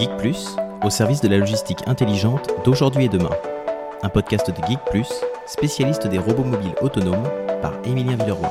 Geek Plus, au service de la logistique intelligente d'aujourd'hui et demain. Un podcast de Geek Plus, spécialiste des robots mobiles autonomes, par Émilien Villeroy.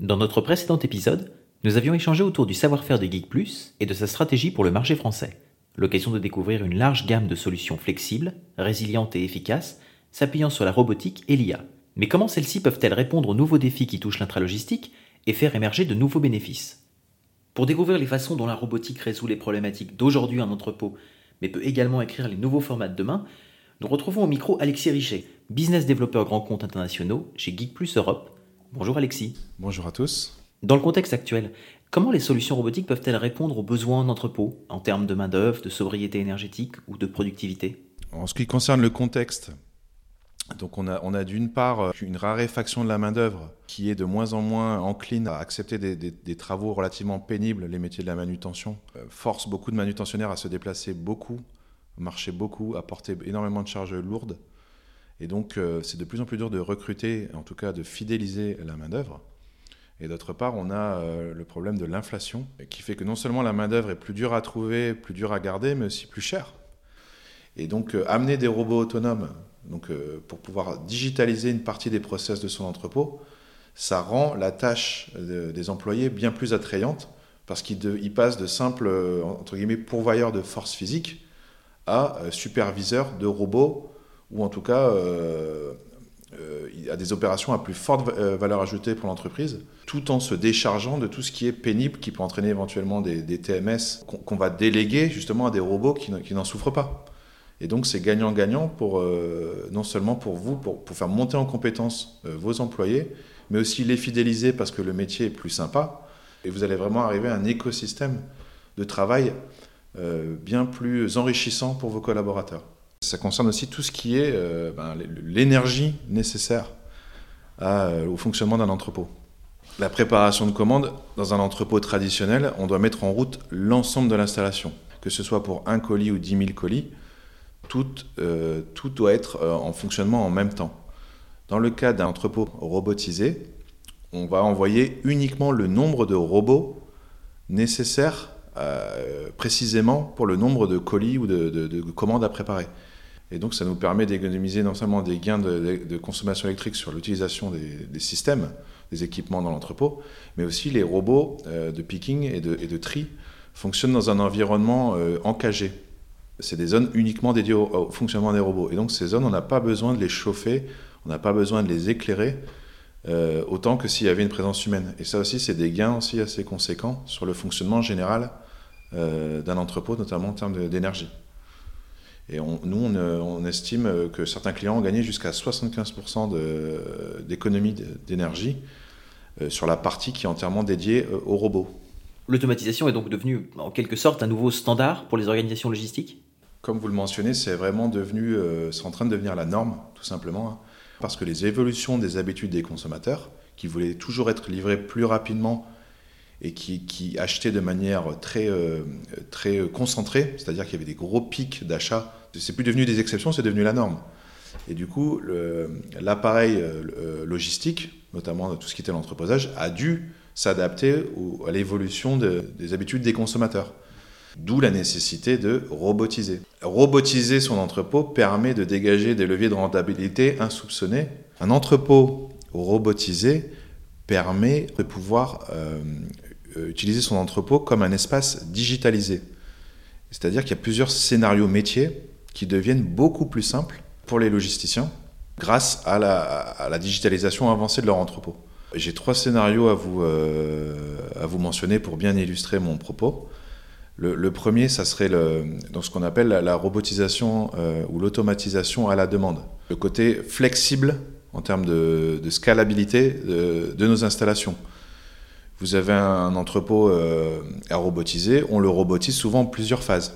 Dans notre précédent épisode, nous avions échangé autour du savoir-faire de Geek Plus et de sa stratégie pour le marché français. L'occasion de découvrir une large gamme de solutions flexibles, résilientes et efficaces, s'appuyant sur la robotique et l'IA. Mais comment celles-ci peuvent-elles répondre aux nouveaux défis qui touchent l'intralogistique et faire émerger de nouveaux bénéfices? Pour découvrir les façons dont la robotique résout les problématiques d'aujourd'hui en entrepôt, mais peut également écrire les nouveaux formats de demain, nous retrouvons au micro Alexis Richet, business développeur grand compte internationaux chez Geek Plus Europe. Bonjour Alexis. Bonjour à tous. Dans le contexte actuel, comment les solutions robotiques peuvent-elles répondre aux besoins en entrepôt, en termes de main-d'œuvre, de sobriété énergétique ou de productivité? En ce qui concerne le contexte, donc on a, on a d'une part une raréfaction de la main-d'œuvre qui est de moins en moins encline à accepter des, travaux relativement pénibles, les métiers de la manutention, euh, force beaucoup de manutentionnaires à se déplacer beaucoup, marcher beaucoup, à porter énormément de charges lourdes. Et donc euh, c'est de plus en plus dur de recruter, en tout cas de fidéliser la main-d'œuvre. Et d'autre part, on a euh, le problème de l'inflation, qui fait que non seulement la main-d'œuvre est plus dure à trouver, plus dure à garder, mais aussi plus chère. Et donc, euh, amener des robots autonomes donc, euh, pour pouvoir digitaliser une partie des process de son entrepôt, ça rend la tâche des employés bien plus attrayante, parce qu'ils passent de simples entre guillemets, pourvoyeurs de force physique à superviseurs de robots, ou en tout cas à des opérations à plus forte valeur ajoutée pour l'entreprise tout en se déchargeant de tout ce qui est pénible, qui peut entraîner éventuellement des, TMS qu'on va déléguer justement à des robots qui n'en souffrent pas. Et donc c'est gagnant-gagnant pour euh, non seulement pour vous, pour, faire monter en compétence euh, vos employés, mais aussi les fidéliser parce que le métier est plus sympa. Et vous allez vraiment arriver à un écosystème de travail euh, bien plus enrichissant pour vos collaborateurs. Ça concerne aussi tout ce qui est ben, l'énergie nécessaire au fonctionnement d'un entrepôt. La préparation de commande, dans un entrepôt traditionnel, on doit mettre en route l'ensemble de l'installation. Que ce soit pour un colis ou 10 000 colis, tout, euh, tout doit être euh, en fonctionnement en même temps. Dans le cas d'un entrepôt robotisé, on va envoyer uniquement le nombre de robots nécessaires euh, précisément pour le nombre de colis ou de, commandes à préparer. Et donc ça nous permet d'économiser non seulement des gains de, consommation électrique sur l'utilisation des, systèmes, des équipements dans l'entrepôt, mais aussi les robots de picking et de, tri fonctionnent dans un environnement encagé. C'est des zones uniquement dédiées au, fonctionnement des robots. Et donc ces zones, on n'a pas besoin de les chauffer, on n'a pas besoin de les éclairer, euh, autant que s'il y avait une présence humaine. Et ça aussi, c'est des gains aussi assez conséquents sur le fonctionnement général d'un entrepôt, notamment en termes d'énergie. Et nous, on, estime que certains clients ont gagné jusqu'à 75% d'économie d'énergie euh, sur la partie qui est entièrement dédiée euh, aux robots. L'automatisation est donc devenue en quelque sorte un nouveau standard pour les organisations logistiques? Comme vous le mentionnez, c'est vraiment devenu, euh, c'est en train de devenir la norme, tout simplement, hein. parce que les évolutions des habitudes des consommateurs, qui voulaient toujours être livrés plus rapidement et qui, achetaient de manière très, très concentrée, c'est-à-dire qu'il y avait des gros pics d'achat c'est plus devenu des exceptions, c'est devenu la norme. Et du coup, l'appareil euh, logistique, notamment tout ce qui était l'entreposage, a dû s'adapter à l'évolution des habitudes des consommateurs. D'où la nécessité de robotiser. Robotiser son entrepôt permet de dégager des leviers de rentabilité insoupçonnés. Un entrepôt robotisé permet de pouvoir euh, utiliser son entrepôt comme un espace digitalisé. C'est-à-dire qu'il y a plusieurs scénarios métiers qui deviennent beaucoup plus simples pour les logisticiens grâce à la, digitalisation avancée de leur entrepôt. J'ai trois scénarios à vous, euh, à vous mentionner pour bien illustrer mon propos. Le, premier, ça serait le, dans ce qu'on appelle la, robotisation euh, ou l'automatisation à la demande. Le côté flexible en termes de, scalabilité de, nos installations. Vous avez un entrepôt euh, à robotiser, on le robotise souvent en plusieurs phases.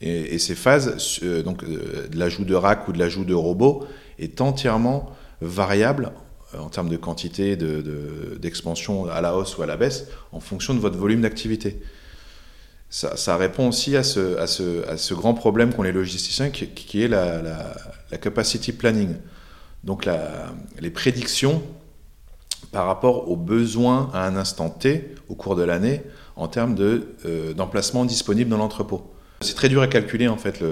Et, ces phases, euh, donc de l'ajout de rack ou de l'ajout de robot, est entièrement variable en termes de quantité d'expansion à la hausse ou à la baisse en fonction de votre volume d'activité. Ça, répond aussi à ce, grand problème qu'ont les logisticiens qui, est la, capacity planning. donc les prédictions par rapport aux besoins à un instant T au cours de l'année en termes d'emplacement disponible dans l'entrepôt. C'est très dur à calculer en fait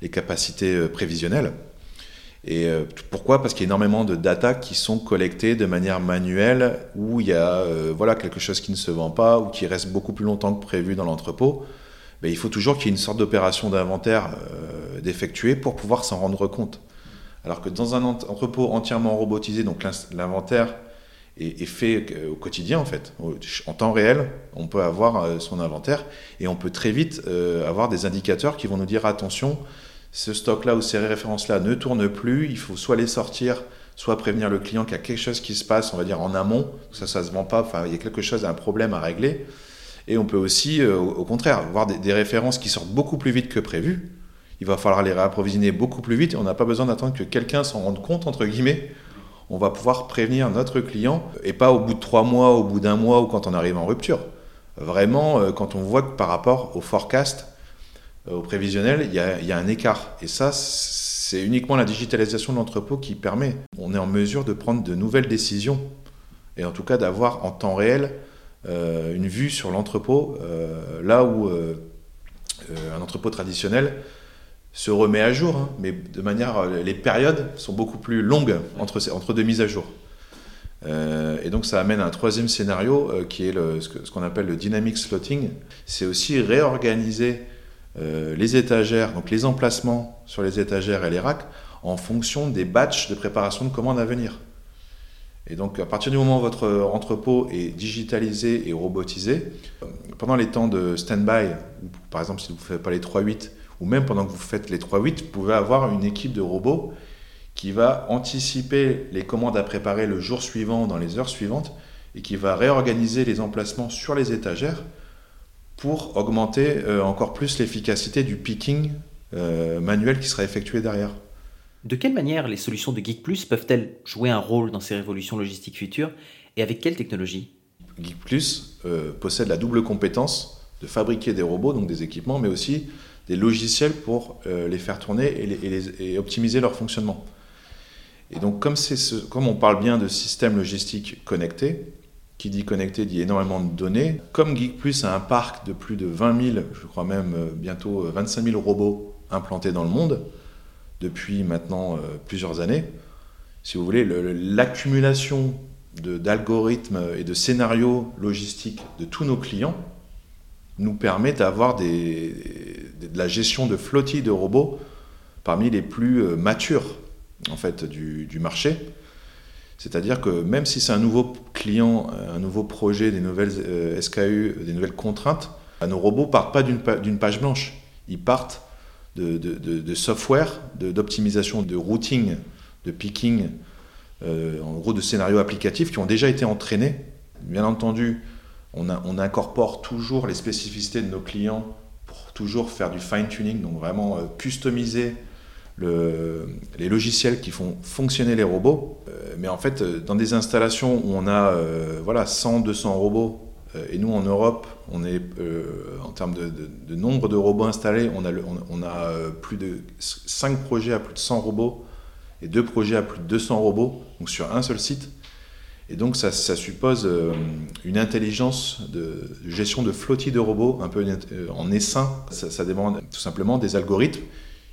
les capacités prévisionnelles. Et euh, pourquoi? Parce qu'il y a énormément de data qui sont collectées de manière manuelle, où il y a euh, voilà, quelque chose qui ne se vend pas ou qui reste beaucoup plus longtemps que prévu dans l'entrepôt. Il faut toujours qu'il y ait une sorte d'opération d'inventaire euh, d'effectuer pour pouvoir s'en rendre compte. Alors que dans un entrepôt entièrement robotisé, donc l'inventaire est, fait au quotidien en fait, en temps réel, on peut avoir son inventaire et on peut très vite avoir des indicateurs qui vont nous dire attention, ce stock-là ou ces références-là ne tournent plus, il faut soit les sortir, soit prévenir le client qu'il y a quelque chose qui se passe, on va dire en amont, ça ça se vend pas, enfin il y a quelque chose, un problème à régler. Et on peut aussi, euh, au contraire, voir des, références qui sortent beaucoup plus vite que prévu. Il va falloir les réapprovisionner beaucoup plus vite et on n'a pas besoin d'attendre que quelqu'un s'en rende compte, entre guillemets. On va pouvoir prévenir notre client et pas au bout de trois mois, au bout d'un mois ou quand on arrive en rupture. Vraiment, euh, quand on voit que par rapport au forecast, au prévisionnel, il y, a, un écart. Et ça, c'est uniquement la digitalisation de l'entrepôt qui permet. On est en mesure de prendre de nouvelles décisions et en tout cas d'avoir en temps réel euh, une vue sur l'entrepôt, euh, là où un entrepôt traditionnel se remet à jour, hein, mais de manière, les périodes sont beaucoup plus longues entre, entre deux mises à jour. et donc ça amène à un troisième scénario qui est ce qu'on appelle le dynamic slotting. C'est aussi réorganiser euh, les étagères, donc les emplacements sur les étagères et les racks, en fonction des batchs de préparation de commandes à venir. Et donc, à partir du moment où votre entrepôt est digitalisé et robotisé, euh, pendant les temps de stand-by, par exemple si vous ne faites pas les 3-8, ou même pendant que vous faites les 3-8, vous pouvez avoir une équipe de robots qui va anticiper les commandes à préparer le jour suivant, dans les heures suivantes, et qui va réorganiser les emplacements sur les étagères pour augmenter euh, encore plus l'efficacité du picking euh, manuel qui sera effectué derrière. De quelle manière les solutions de Geek Plus peuvent-elles jouer un rôle dans ces révolutions logistiques futures et avec quelle technologie? Geek Plus euh, possède la double compétence de fabriquer des robots, donc des équipements, mais aussi des logiciels pour les faire tourner et, et, optimiser leur fonctionnement. Et donc comme, ce, comme on parle bien de systèmes logistiques connectés, qui dit connecté dit énormément de données. Comme Geek Plus a un parc de plus de 20 000, je crois même euh, bientôt 25 euh, 000 robots implantés dans le monde, depuis maintenant euh, plusieurs années, si vous voulez, l'accumulation d'algorithmes et de scénarios logistiques de tous nos clients nous permet d'avoir de la gestion de flottilles de robots parmi les plus matures en fait, du marché. C'est-à-dire que même si c'est un nouveau client, un nouveau projet, des nouvelles euh, SKU, des nouvelles contraintes, bah, nos robots partent pas d'une page blanche. Ils partent de, software, d'optimisation, de, routing, de picking, euh, en gros de scénarios applicatifs qui ont déjà été entraînés. Bien entendu, on, on incorpore toujours les spécificités de nos clients pour toujours faire du fine-tuning, donc vraiment euh, les logiciels qui font fonctionner les robots. Euh, mais en fait, euh, dans des installations où on a euh, voilà, 100, 200 robots, et nous en Europe, on est, en termes de, nombre de robots installés, on a, plus de 5 projets à plus de 100 robots et 2 projets à plus de 200 robots, donc sur un seul site. Et donc ça, suppose une intelligence de, gestion de flottilles de robots un peu en essaim. Ça, ça demande tout simplement des algorithmes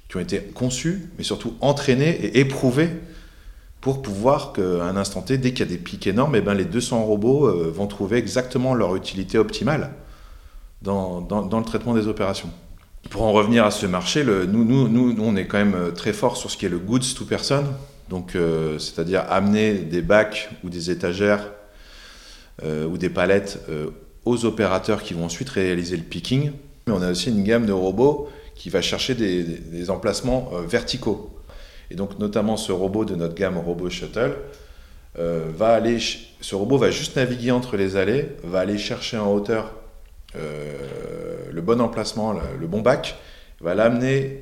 qui ont été conçus, mais surtout entraînés et éprouvés pour pouvoir qu'à un instant T, dès qu'il y a des pics énormes, et eh ben les 200 robots euh, vont trouver exactement leur utilité optimale dans, dans, le traitement des opérations. Pour en revenir à ce marché, nous, nous, nous, on est quand même euh, très fort sur ce qui est le goods to person, donc euh, c'est-à-dire amener des bacs ou des étagères ou des palettes aux opérateurs qui vont ensuite réaliser le picking. Mais on a aussi une gamme de robots qui va chercher des, emplacements euh, verticaux. Et donc notamment ce robot de notre gamme Robot Shuttle euh, va aller, ce robot va juste naviguer entre les allées, va aller chercher en hauteur euh, le bon emplacement, le, bon bac, va l'amener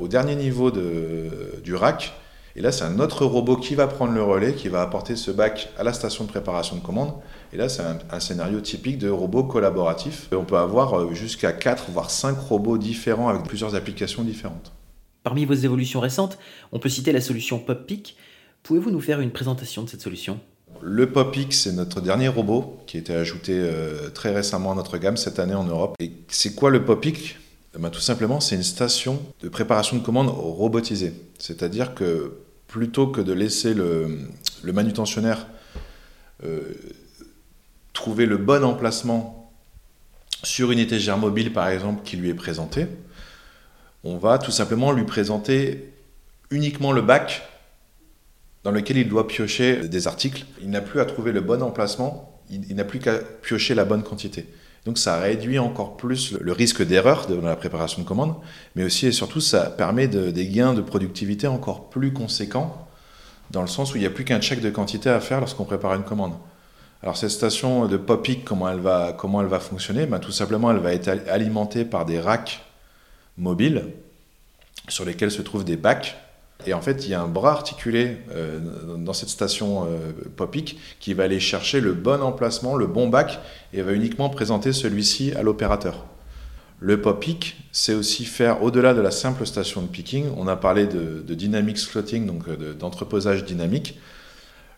au dernier niveau de, du rack. Et là, c'est un autre robot qui va prendre le relais, qui va apporter ce bac à la station de préparation de commande. Et là, c'est un, scénario typique de robot collaboratif. On peut avoir euh, jusqu'à 4 voire 5 robots différents avec plusieurs applications différentes. Parmi vos évolutions récentes, on peut citer la solution PopPick. Pouvez-vous nous faire une présentation de cette solution? Le PopX, c'est notre dernier robot qui a été ajouté euh, très récemment à notre gamme cette année en Europe. Et c'est quoi le PopX eh ben, Tout simplement, c'est une station de préparation de commandes robotisée. C'est-à-dire que plutôt que de laisser le, manutentionnaire euh, trouver le bon emplacement sur une étagère mobile, par exemple, qui lui est présentée, on va tout simplement lui présenter uniquement le bac dans lequel il doit piocher des articles. Il n'a plus à trouver le bon emplacement, il, n'a plus qu'à piocher la bonne quantité. Donc ça réduit encore plus le risque d'erreur dans la préparation de commande, mais aussi et surtout ça permet des gains de productivité encore plus conséquents, dans le sens où il n'y a plus qu'un check de quantité à faire lorsqu'on prépare une commande. Alors cette station de Popic, comment elle va, comment elle va fonctionner? Ben, Tout simplement, elle va être alimentée par des racks mobiles sur lesquels se trouvent des bacs et en fait, il y a un bras articulé euh, dans cette station euh, Popic qui va aller chercher le bon emplacement, le bon bac, et va uniquement présenter celui-ci à l'opérateur. Le Popic, c'est aussi faire au-delà de la simple station de picking. On a parlé de, dynamic slotting, donc euh, d'entreposage dynamique.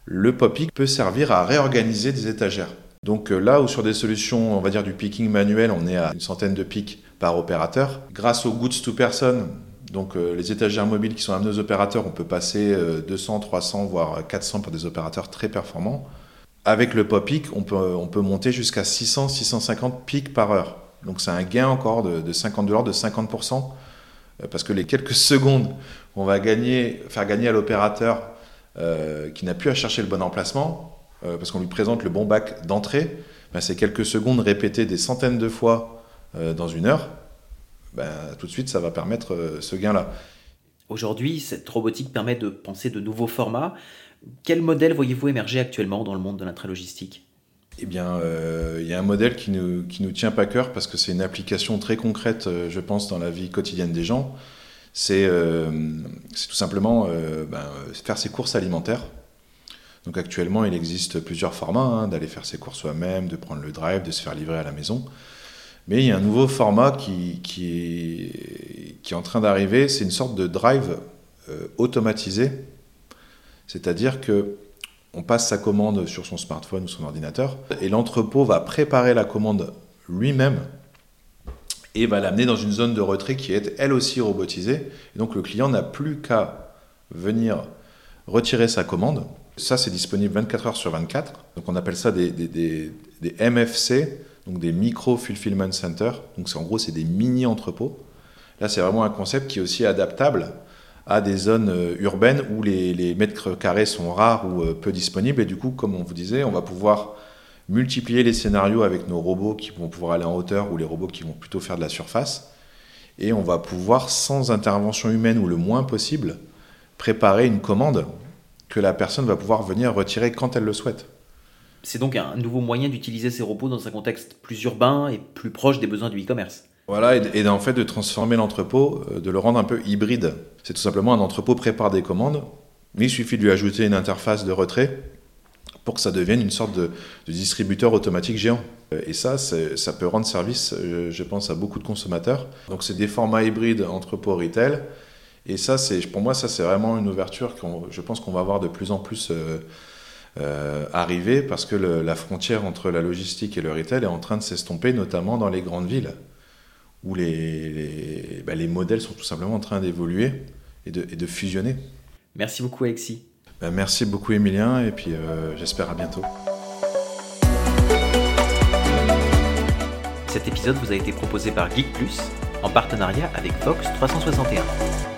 Le Popic peut servir à réorganiser des étagères. Donc là où sur des solutions, on va dire du picking manuel, on est à une centaine de pics par opérateur, grâce au goods to person, donc euh, les étagères mobiles qui sont amenés aux opérateurs, on peut passer 200, euh, 300, voire 400 pour des opérateurs très performants. Avec le POPIC, on peut, on peut monter jusqu'à 600, 650 pics par heure. Donc c'est un gain encore de, 50 dollars, de 50%, euh, parce que les quelques secondes qu'on va gagner, faire gagner à l'opérateur qui n'a plus à chercher le bon emplacement, parce qu'on lui présente le bon bac d'entrée, ben, c'est quelques secondes répétées des centaines de fois dans une heure, ben, tout de suite, ça va permettre euh, ce gain-là. Aujourd'hui, cette robotique permet de penser de nouveaux formats. Quel modèle voyez-vous émerger actuellement dans le monde de l'intralogistique eh bien, euh, il y a un modèle qui nous, qui nous tient pas cœur parce que c'est une application très concrète, euh, je pense, dans la vie quotidienne des gens. C'est tout simplement ben, faire ses courses alimentaires. Donc actuellement, il existe plusieurs formats, hein, d'aller faire ses courses soi-même, de prendre le drive, de se faire livrer à la maison. Mais il y a un nouveau format qui, est, en train d'arriver, c'est une sorte de drive euh, automatisé. C'est-à-dire que on passe sa commande sur son smartphone ou son ordinateur, et l'entrepôt va préparer la commande lui-même et va l'amener dans une zone de retrait qui est elle aussi robotisée. Donc le client n'a plus qu'à venir retirer sa commande. Ça, c'est disponible 24 heures sur 24. Donc on appelle ça des MFC, donc des micro fulfillment centers. Donc en gros, c'est des mini entrepôts. Là, c'est vraiment un concept qui est aussi adaptable à des zones euh, urbaines où les, mètres carrés sont rares ou euh, peu disponibles. Et du coup, comme on vous disait, on va pouvoir multiplier les scénarios avec nos robots qui vont pouvoir aller en hauteur ou les robots qui vont plutôt faire de la surface. Et on va pouvoir, sans intervention humaine ou le moins possible, préparer une commande que la personne va pouvoir venir retirer quand elle le souhaite. C'est donc un nouveau moyen d'utiliser ces robots dans un contexte plus urbain et plus proche des besoins du e-commerce. Voilà, et, en fait de transformer l'entrepôt, euh, de le rendre un peu hybride. C'est tout simplement un entrepôt prépare des commandes, mais il suffit de lui ajouter une interface de retrait pour que ça devienne une sorte de, distributeur automatique géant. Euh, et ça, ça peut rendre service, euh, je pense, à beaucoup de consommateurs. Donc c'est des formats hybrides entrepôt retail. Et ça, pour moi, ça c'est vraiment une ouverture que je pense qu'on va avoir de plus en plus arriver parce que la frontière entre la logistique et le retail est en train de s'estomper, notamment dans les grandes villes, où les, bah, les, modèles sont tout simplement en train d'évoluer et de, et de, fusionner. Merci beaucoup Alexis. Bah, merci beaucoup Emilien et puis euh, j'espère à bientôt. Cet épisode vous a été proposé par Geek Plus en partenariat avec Fox 361.